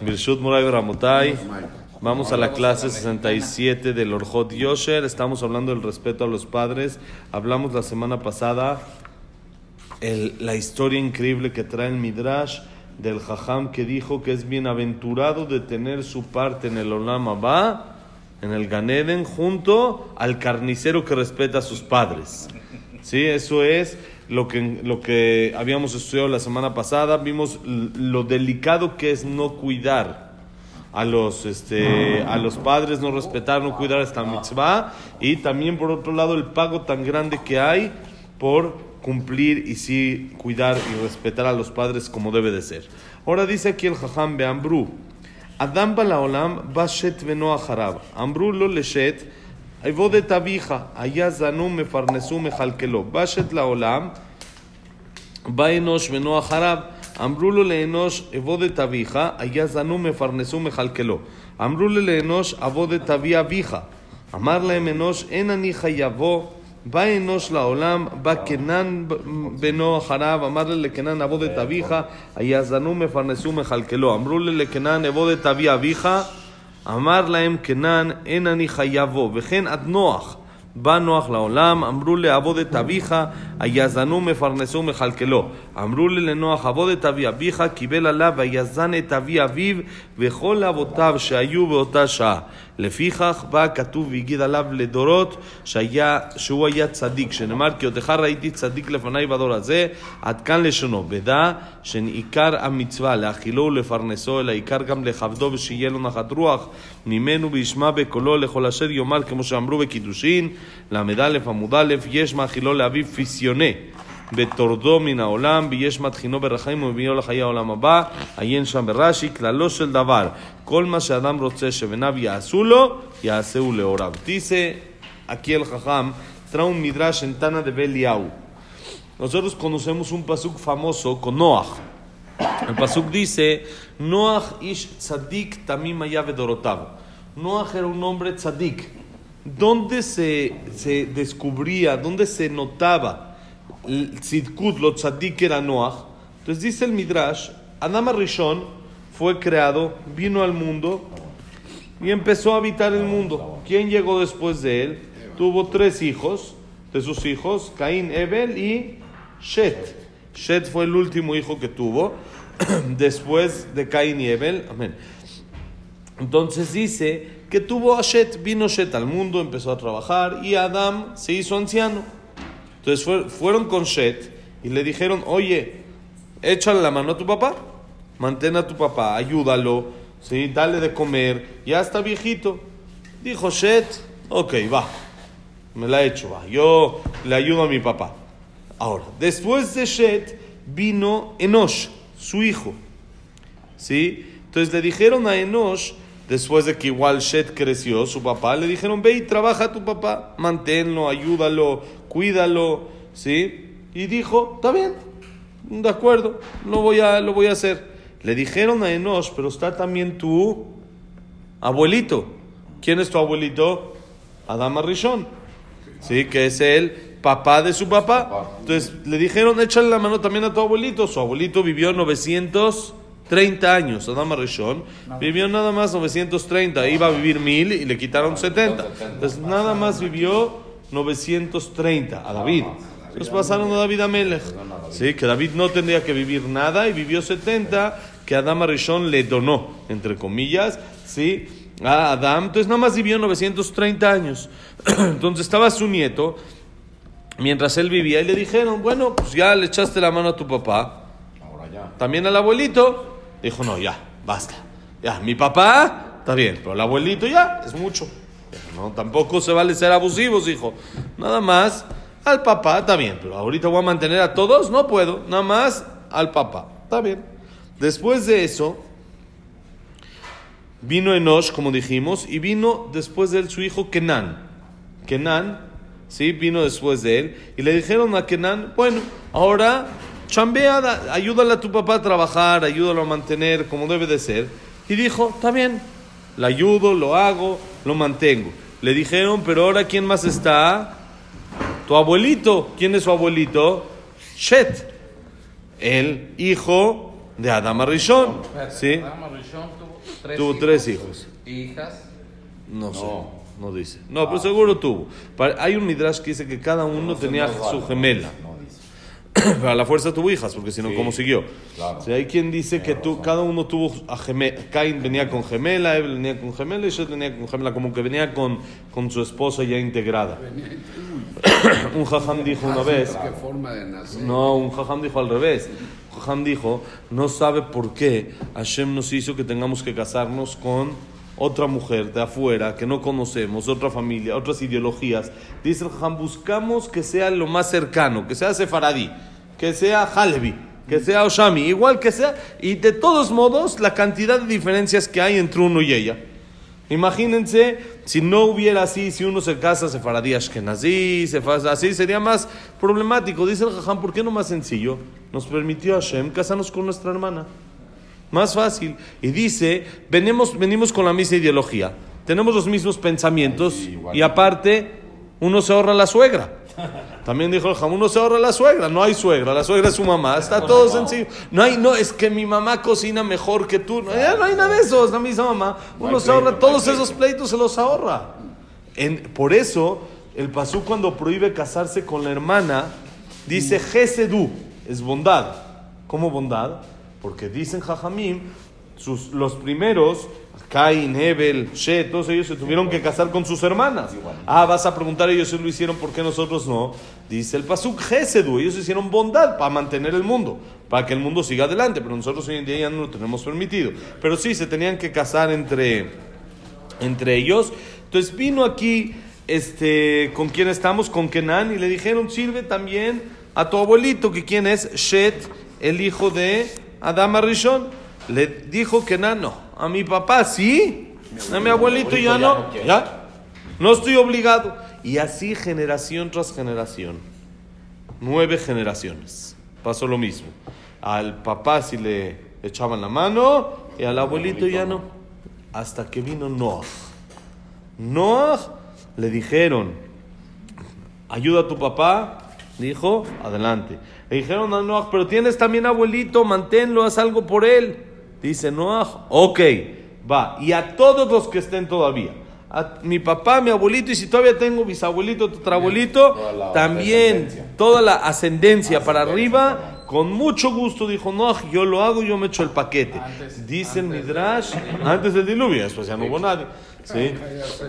Birshut Muray Ramotai. Vamos a la clase 67 del Orjot Yosher. Estamos hablando del respeto a los padres. Hablamos la semana pasada el- la historia increíble que trae el Midrash del Jajam que dijo que es bienaventurado de tener su parte en el Olam Abba, en el Ganeden, junto al carnicero que respeta a sus padres. Sí, eso es lo que, lo que habíamos estudiado la semana pasada. Vimos l- lo delicado que es no cuidar a los, este, a los padres, no respetar, no cuidar esta mitzvah. Y también, por otro lado, el pago tan grande que hay por cumplir y sí cuidar y respetar a los padres como debe de ser. Ahora dice aquí el Jajam Beambru. Adam balaolam bashet veno acharab. Amru lo leshet. עבוד את אביך, היה זנום מפרנסו מכלכלו. בשת לעולם, בא אנוש בנו אחריו. אמרו לו לאנוש, עבוד את אביך, היה זנום מפרנסו מכלכלו. אמרו לו לאנוש, עבוד את אבי אביך. אמר להם אנוש, אין אני חייבו. בא אנוש לעולם, בא קנן בנו אחריו, אמר לו לקנן, עבוד את אביך, היה זנום מפרנסו מכלכלו. אמרו לו לקנן, עבוד את אבי אביך. אמר להם קנן, אין אני חייבו, וכן עד נוח. בא נוח לעולם, אמרו לעבוד את אביך, היזנו מפרנסו מכלכלו. אמרו לי לנוח, עבוד את אבי אביך, קיבל עליו ויזן את אבי אביו וכל אבותיו שהיו באותה שעה. לפיכך בא כתוב והגיד עליו לדורות שהיה, שהוא היה צדיק, שנאמר כי אותך ראיתי צדיק לפניי בדור הזה, עד כאן לשונו. בדע שעיקר המצווה להאכילו ולפרנסו, אלא עיקר גם לכבדו ושיהיה לו נחת רוח ממנו וישמע בקולו לכל אשר יאמר כמו שאמרו בקידושין, ל"א עמוד א', יש מאכילו לאביו פיסיוני. בתורדו מן העולם, ויש מתחינו ברחמים ומביאו לחיי העולם הבא, עיין שם ברש"י, כללו של דבר, כל מה שאדם רוצה שבניו יעשו לו, יעשהו להוריו. Dice aquí el Jajam, trae un midrash en Tana de Beliau. Nosotros conocemos un pasuk famoso con Noach. El pasuk dice, Noach ish tzadik tamim haya vedorotav. Noach era un hombre tzadik. ¿Dónde se, se descubría, dónde se notaba el tzidkut, lo tzadik era Noach? Entonces dice el Midrash, Adam Rishon fue creado, vino al mundo y empezó a habitar el mundo. ¿Quién llegó después de él? Tuvo tres hijos, de sus hijos, Caín, Ebel y Shet. Shet fue el último hijo que tuvo después de Caín y Ebel. Amén. Entonces dice que tuvo a Shet, vino Shet al mundo, empezó a trabajar y Adam se hizo anciano. Entonces fue- fueron con Shet y le dijeron, oye, échale la mano a tu papá, mantén a tu papá, ayúdalo, ¿sí? dale de comer, ya está viejito. Dijo Shet, ok, va, me la echo, va, yo le ayudo a mi papá. Ahora, después de Shet vino Enosh, su hijo. ¿Sí? Entonces le dijeron a Enosh, después de que igual Shet creció, su papá, le dijeron, ve y trabaja a tu papá, manténlo, ayúdalo, cuídalo, ¿sí? Y dijo, está bien, de acuerdo, lo voy a, lo voy a hacer. Le dijeron a Enosh, pero está también tu abuelito. ¿Quién es tu abuelito? Adama Rishon. Sí, que es el papá de su papá. Entonces le dijeron, échale la mano también a tu abuelito. Su abuelito vivió 930 años. Adama Rishon vivió nada más 930. Iba a vivir mil y le quitaron 70. Entonces nada más vivió 930 a David. Entonces pasaron a David Amelech. Sí, que David no tendría que vivir nada y vivió 70 que Adama Rishon le donó, entre comillas, sí, a Adam. Entonces nada más vivió 930 años. Entonces estaba su nieto mientras él vivía y le dijeron, bueno, pues ya le echaste la mano a tu papá, también al abuelito. Dijo, no, ya, basta. Ya, mi papá, está bien, pero el abuelito ya, es mucho. No, tampoco se vale ser abusivos, hijo. Nada más al papá, está bien, pero ahorita voy a mantener a todos, no puedo. Nada más al papá, está bien. Después de eso, vino Enosh, como dijimos, y vino después de él su hijo Kenan. Kenan, ¿sí? Vino después de él. Y le dijeron a Kenan, bueno, ahora chambea, da- ayúdale a tu papá a trabajar, ayúdalo a mantener como debe de ser. Y dijo, está bien, le ayudo, lo hago, lo mantengo. Le dijeron, pero ahora ¿quién más está? Tu abuelito. ¿Quién es su abuelito? Shet. El hijo de Adama Rishon. Espérate, ¿Sí? Adama Rishon tuvo tres Tuvo hijos, tres hijos. Hijas. No sé, no dice. No, pero seguro tuvo. Hay un midrash que dice que cada uno tenía su gemela. A la fuerza tuvo hijas, porque si no, Sí, ¿cómo siguió? claro. O sea, hay quien dice que tú, cada uno tuvo a gemela. Cain venía con gemela, Abel venía con gemela y Shet venía con gemela, como que venía con, con su esposa ya integrada. un jajam dijo una vez. ¿Qué forma de nacer? No, un jajam dijo al revés. Un jajam dijo, no sabe por qué Hashem nos hizo que tengamos que casarnos con otra mujer de afuera que no conocemos, otra familia, otras ideologías. Dice el jajam, buscamos que sea lo más cercano, que sea sefaradí, que sea Halevi, que sea Oshami, igual que sea, y de todos modos la cantidad de diferencias que hay entre uno y ella. Imagínense si no hubiera así, si uno se casa sefaradí ashkenazí, sefa- así sería más problemático. Dice el Jajam, ¿por qué no más sencillo? Nos permitió Hashem casarnos con nuestra hermana. Más fácil. Y dice, venimos, venimos con la misma ideología, tenemos los mismos pensamientos y aparte uno se ahorra la suegra. También dijo el Jajam, uno se ahorra la suegra, no hay suegra, la suegra es su mamá, está todo sencillo. No hay, no, es que mi mamá cocina mejor que tú, no, no hay nada de eso, es la misma mamá. Uno se ahorra, no todos esos pleitos se los ahorra. En- por eso, el Pasú cuando prohíbe casarse con la hermana, dice Gesedú, es bondad. ¿Cómo bondad? Porque dicen Jajamim, sus, los primeros, Cain, Hebel, She, todos ellos se tuvieron que casar con sus hermanas. Ah, vas a preguntar, ellos lo hicieron, ¿por qué nosotros no? Dice el Pasuk Gesedú, ellos hicieron bondad para mantener el mundo, para que el mundo siga adelante, pero nosotros hoy en día ya no lo tenemos permitido. Pero sí, se tenían que casar entre entre ellos. Entonces vino aquí este, con quien estamos, con Kenan, y le dijeron, sirve también a tu abuelito, que quién es Shet, el hijo de Adama Rishon. Le dijo Kenan, no, a mi papá sí, a mi abuelito ya ya no, no quiere. ya, no estoy obligado. Y así generación tras generación, nueve generaciones, pasó lo mismo. Al papá sí le echaban la mano y al abuelito ya no. Hasta que vino Noah. Noah le dijeron, ayuda a tu papá. Dijo, adelante. Le dijeron a Noah, pero tienes también abuelito, manténlo, haz algo por él. Dice Noah, ok, va. Y a todos los que estén todavía. A mi papá, mi abuelito, y si todavía tengo bisabuelito, tatarabuelito, también toda la ascendencia para arriba, con mucho gusto dijo Noah, yo lo hago, yo me echo el paquete. Antes- Dice el antes Midrash, antes del diluvio, después ya no hubo nadie. ¿Sí?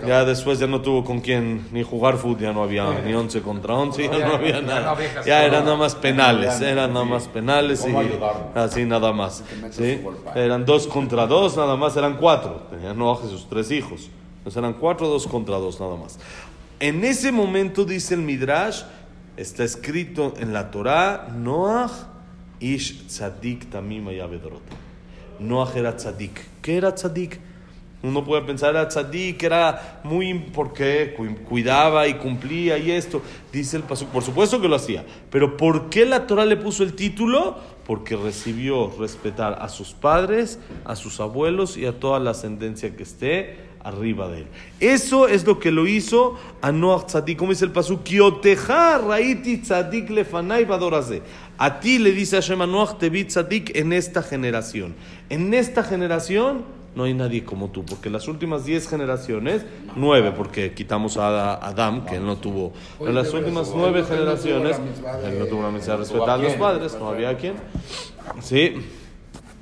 Ya después ya no tuvo con quién ni jugar fútbol, ya no había ni 11 contra 11, ya no había nada. Ya eran nada más penales, eran nada más penales y así nada más. ¿sí? Eran dos contra dos, nada más eran cuatro. Tenían Noah y sus tres hijos. Entonces eran cuatro, dos contra dos, nada más. En ese momento, dice el Midrash, está escrito en la Torah, Noah ish tzadik tamim. Noah era tzadik. ¿Qué era tzadik? Uno puede pensar, era tzadik, era muy... porque Cu- Cuidaba y cumplía y esto. Dice el paso, por supuesto que lo hacía. Pero ¿por qué la Torah le puso el título? Porque recibió respetar a sus padres, a sus abuelos y a toda la ascendencia que esté arriba de él. Eso es lo que lo hizo a Noach Tzadik. Como dice el Kioteja raiti tzadik lefanai vadorase. A ti le dice Hashem a Noach, tzadik en esta generación. En esta generación no hay nadie como tú, porque las últimas 10 generaciones, nueve, porque quitamos a Adam, que él no tuvo. En las últimas nueve generaciones, él no tuvo la mitzvah de respetar a los padres, no había quien. Sí.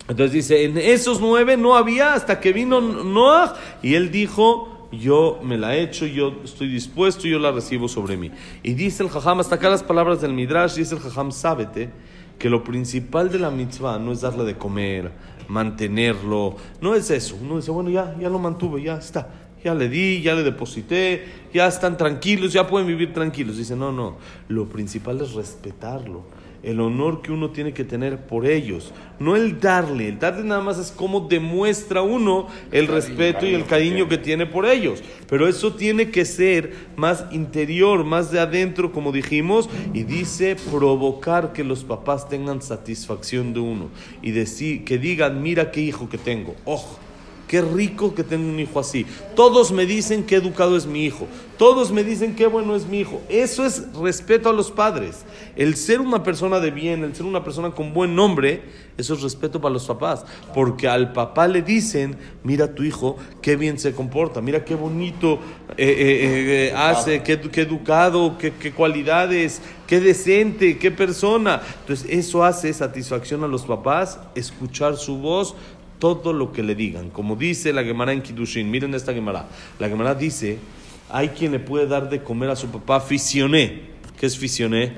Entonces dice, en esos nueve no había hasta que vino Noah y él dijo, yo me la he hecho, yo estoy dispuesto, yo la recibo sobre mí. Y dice el Jajam, hasta acá las palabras del Midrash, dice el Jajam, sábete que lo principal de la mitzvah no es darle de comer, mantenerlo, no es eso. Uno dice, bueno, ya, ya lo mantuve, ya está. Ya le di, ya le deposité, ya están tranquilos, ya pueden vivir tranquilos. Dice, no, no, lo principal es respetarlo el honor que uno tiene que tener por ellos. No el darle, el darle nada más es como demuestra uno el respeto y el cariño que tiene por ellos. Pero eso tiene que ser más interior, más de adentro, como dijimos, y dice provocar que los papás tengan satisfacción de uno y decir que digan, mira qué hijo que tengo. Ojo. Qué rico que tengo un hijo así. Todos me dicen qué educado es mi hijo. Todos me dicen qué bueno es mi hijo. Eso es respeto a los padres. El ser una persona de bien, el ser una persona con buen nombre, eso es respeto para los papás. Porque al papá le dicen, mira tu hijo, qué bien se comporta, mira qué bonito eh, eh, eh, hace, qué, educado, qué, qué cualidades, qué decente, qué persona. Entonces eso hace satisfacción a los papás, escuchar su voz, todo lo que le digan. Como dice la Gemara en Kiddushin, miren esta Gemara. La Gemara dice, hay quien le puede dar de comer a su papá fisioné. ¿Qué es fisioné?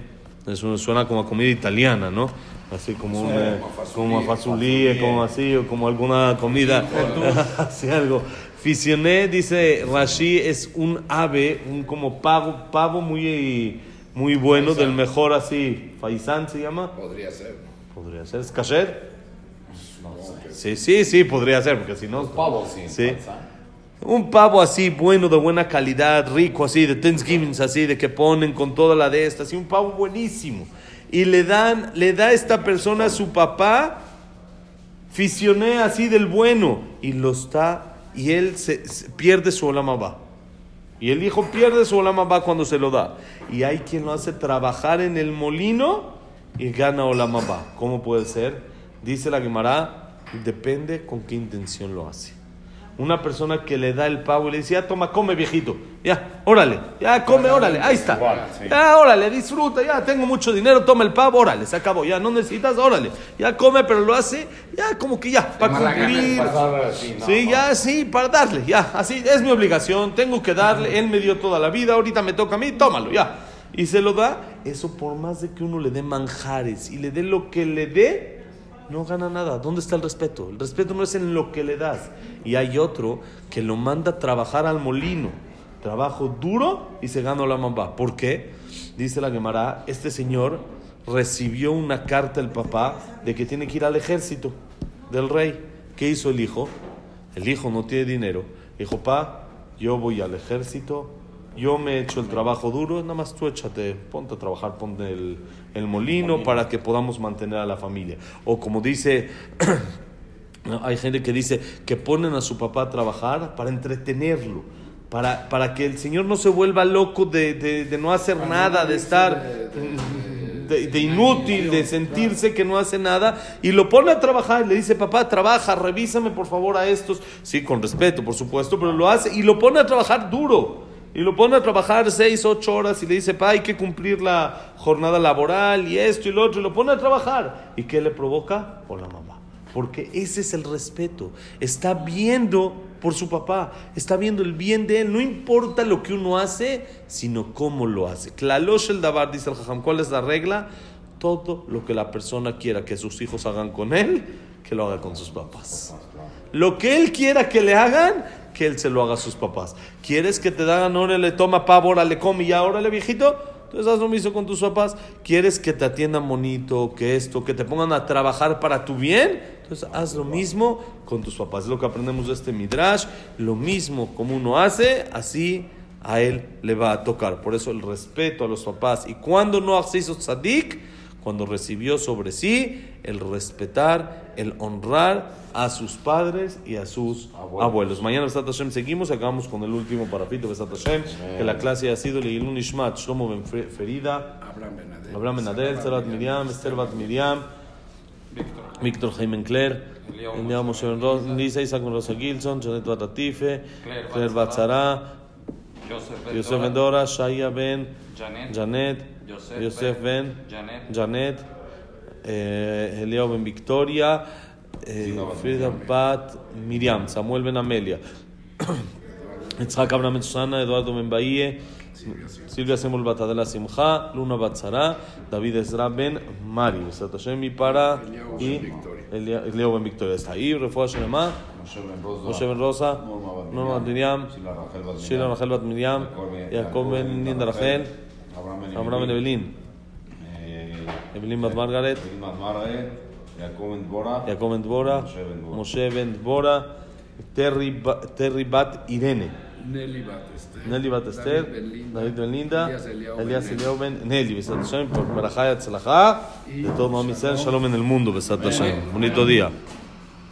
Eso suena como a comida italiana, ¿no? Así como una, como como así, o como alguna comida, así algo. Fisioné, dice Rashi, es un ave, un como pavo, pavo muy, muy bueno, del mejor así, faisán se llama. Podría ser. Podría ser, ¿es kasher? Sí, sí, sí, podría ser, porque si no... Pavo, sí. sí. Un pavo así, bueno, de buena calidad, rico, así, de Thanksgiving, así, de que ponen con toda la de esta, así, un pavo buenísimo. Y le dan, le da a esta persona a su papá, fisioné así del bueno, y lo está, y él se, pierde su olamabá. Y el hijo pierde su olamabá cuando se lo da. Y hay quien lo hace trabajar en el molino y gana olamabá. ¿Cómo puede ser? Dice la Gemara, depende con qué intención lo hace. Una persona que le da el pavo y le dice, ya toma, come viejito, ya, órale, ya come, órale, ahí está, ya, órale, disfruta, ya, tengo mucho dinero, toma el pavo, órale, se acabó, ya, no necesitas, órale, ya come, pero lo hace, ya, como que ya, para cumplir, sí, ya, sí, para darle, ya, así, es mi obligación, tengo que darle, él me dio toda la vida, ahorita me toca a mí, tómalo, ya, y se lo da, eso por más de que uno le dé manjares y le dé lo que le dé, no gana nada. ¿Dónde está el respeto? El respeto no es en lo que le das. Y hay otro que lo manda a trabajar al molino. Trabajo duro y se gana la mamá. ¿Por qué? Dice la Gemara, este señor recibió una carta del papá de que tiene que ir al ejército del rey. ¿Qué hizo el hijo? El hijo no tiene dinero. Dijo, pa, yo voy al ejército, yo me he hecho el trabajo duro, nada más tú échate, ponte a trabajar, ponte el, el molino para que podamos mantener a la familia. O como dice, hay gente que dice que ponen a su papá a trabajar para entretenerlo. Para, para que el Señor no se vuelva loco de, de, no hacer nada, de estar de, inútil, de sentirse que no hace nada, y lo pone a trabajar, le dice, papá, trabaja, revísame por favor a estos, sí, con respeto, por supuesto, pero lo hace y lo pone a trabajar duro. Y lo pone a trabajar seis, ocho horas y le dice, pa, hay que cumplir la jornada laboral y esto y lo otro. Y lo pone a trabajar. ¿Y qué le provoca? Por la mamá. Porque ese es el respeto. Está viendo por su papá. Está viendo el bien de él. No importa lo que uno hace, sino cómo lo hace. Klalosh el Dabar, dice el Jajam. ¿Cuál es la regla? Todo lo que la persona quiera que sus hijos hagan con él, que lo haga con sus papás. Lo que él quiera que le hagan, que él se lo haga a sus papás. ¿Quieres que te dan, órale, toma pavo, órale, come ya, órale, viejito? Entonces haz lo mismo con tus papás. ¿Quieres que te atiendan bonito, que esto, que te pongan a trabajar para tu bien? Entonces haz lo mismo con tus papás. Es lo que aprendemos de este Midrash. Lo mismo como uno hace, así a él le va a tocar. Por eso el respeto a los papás. Y cuando no hizo tzadik, cuando recibió sobre sí el respetar, el honrar a sus padres y a sus abuelos. Mañana, Besat Hashem, seguimos. Acabamos con el último parafito, Besat Hashem, que la clase ha sido Leilun Ishmat, Shlomo Ben Ferida, Abraham Benadel, Sarat Miriam, Esther Bat Miriam, Víctor Jaime Claire, Eliab Moshe Ben Ros, Lisa Isaac Rosa Gilson, Janet Bat Atife, Claire Bat Zara, Yosef Ben Dora, Shaya Ben Janet, Yosef Ben Janet, eh, Eliab Ben Victoria, eh, Frida Bat Miriam, Samuel Ben Amelia, Itzhak Abraham Susana, Eduardo Ben Bahie, Silvia Semul Bat Adela Simcha, Luna Bat Sara, David Ezra Ben Mari, Besat Hashem y para y Leo Ben Victoria está ahí, Refuah Shenema, Moshe Ben Rosa, Norma Bat Miriam, Sheila Rachel Bat Miriam, Jacob Ben Linda Rachel, Abraham Ben Evelyn, Evelyn Bat Margaret, Jacob Ben Dvora, Moshe Ben Dvora, Terry Bat Irene, Nelly Bat Esther, David Ben Linda, Elias Eliao Ben Nelly, Besat Hashem, por Berajá y de todo Mam Shalom. En el mundo, Besat Hashem. Bonito día.